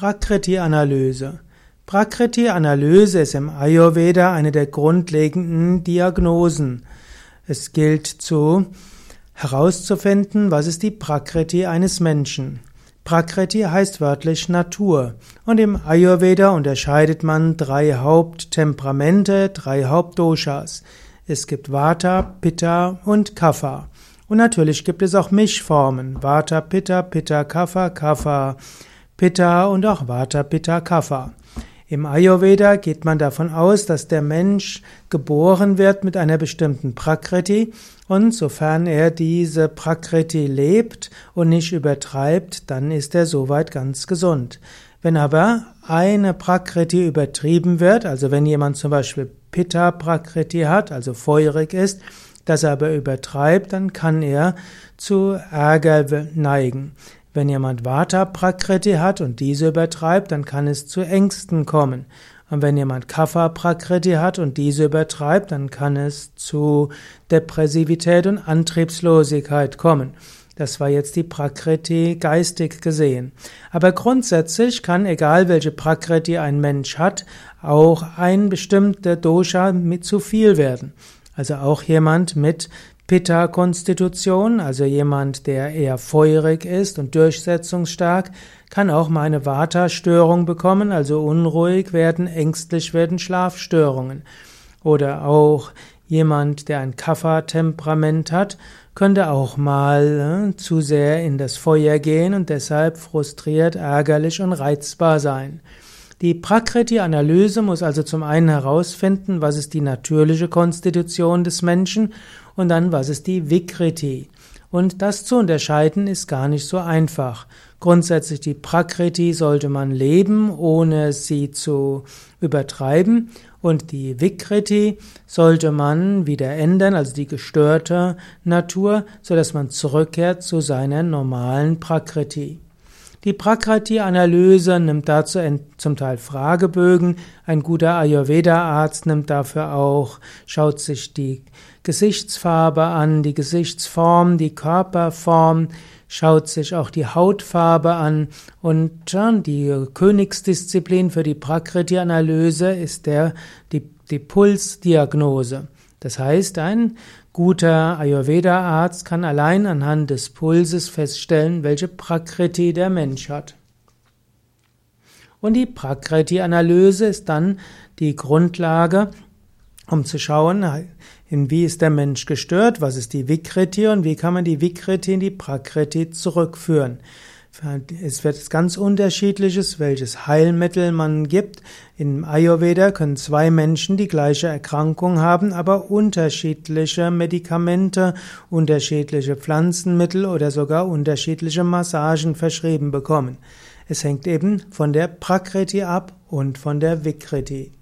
Prakriti-Analyse. Prakriti-Analyse ist im Ayurveda eine der grundlegenden Diagnosen. Es gilt zu herauszufinden, was ist die Prakriti eines Menschen. Prakriti heißt wörtlich Natur. Und im Ayurveda unterscheidet man drei Haupttemperamente, drei Hauptdoshas. Es gibt Vata, Pitta und Kapha. Und natürlich gibt es auch Mischformen. Vata, Pitta, Pitta, Kapha, Kapha, Pitta und auch Vata, Pitta, Kapha. Im Ayurveda geht man davon aus, dass der Mensch geboren wird mit einer bestimmten Prakriti und sofern er diese Prakriti lebt und nicht übertreibt, dann ist er soweit ganz gesund. Wenn aber eine Prakriti übertrieben wird, also wenn jemand zum Beispiel Pitta Prakriti hat, also feurig ist, das aber übertreibt, dann kann er zu Ärger neigen. Wenn jemand Vata Prakriti hat und diese übertreibt, dann kann es zu Ängsten kommen. Und wenn jemand Kapha Prakriti hat und diese übertreibt, dann kann es zu Depressivität und Antriebslosigkeit kommen. Das war jetzt die Prakriti geistig gesehen. Aber grundsätzlich kann, egal welche Prakriti ein Mensch hat, auch ein bestimmter Dosha mit zu viel werden. Also auch jemand mit Pitta-Konstitution, also jemand, der eher feurig ist und durchsetzungsstark, kann auch mal eine Vata-Störung bekommen, also unruhig werden, ängstlich werden, Schlafstörungen. Oder auch jemand, der ein Kapha-Temperament hat, könnte auch mal äh, zu sehr in das Feuer gehen und deshalb frustriert, ärgerlich und reizbar sein. Die Prakriti-Analyse muss also zum einen herausfinden, was ist die natürliche Konstitution des Menschen und dann was ist die Vikriti. Und das zu unterscheiden ist gar nicht so einfach. Grundsätzlich die Prakriti sollte man leben, ohne sie zu übertreiben. Und die Vikriti sollte man wieder ändern, also die gestörte Natur, so dass man zurückkehrt zu seiner normalen Prakriti. Die Prakriti-Analyse nimmt dazu zum Teil Fragebögen. Ein guter Ayurveda-Arzt nimmt dafür auch, schaut sich die Gesichtsfarbe an, die Gesichtsform, die Körperform, schaut sich auch die Hautfarbe an und die Königsdisziplin für die Prakriti-Analyse ist der, die, die Pulsdiagnose. Das heißt, ein guter Ayurveda-Arzt kann allein anhand des Pulses feststellen, welche Prakriti der Mensch hat. Und die Prakriti-Analyse ist dann die Grundlage, um zu schauen, in wie ist der Mensch gestört, was ist die Vikriti und wie kann man die Vikriti in die Prakriti zurückführen. Es wird ganz unterschiedliches, welches Heilmittel man gibt. Im Ayurveda können zwei Menschen die gleiche Erkrankung haben, aber unterschiedliche Medikamente, unterschiedliche Pflanzenmittel oder sogar unterschiedliche Massagen verschrieben bekommen. Es hängt eben von der Prakriti ab und von der Vikriti.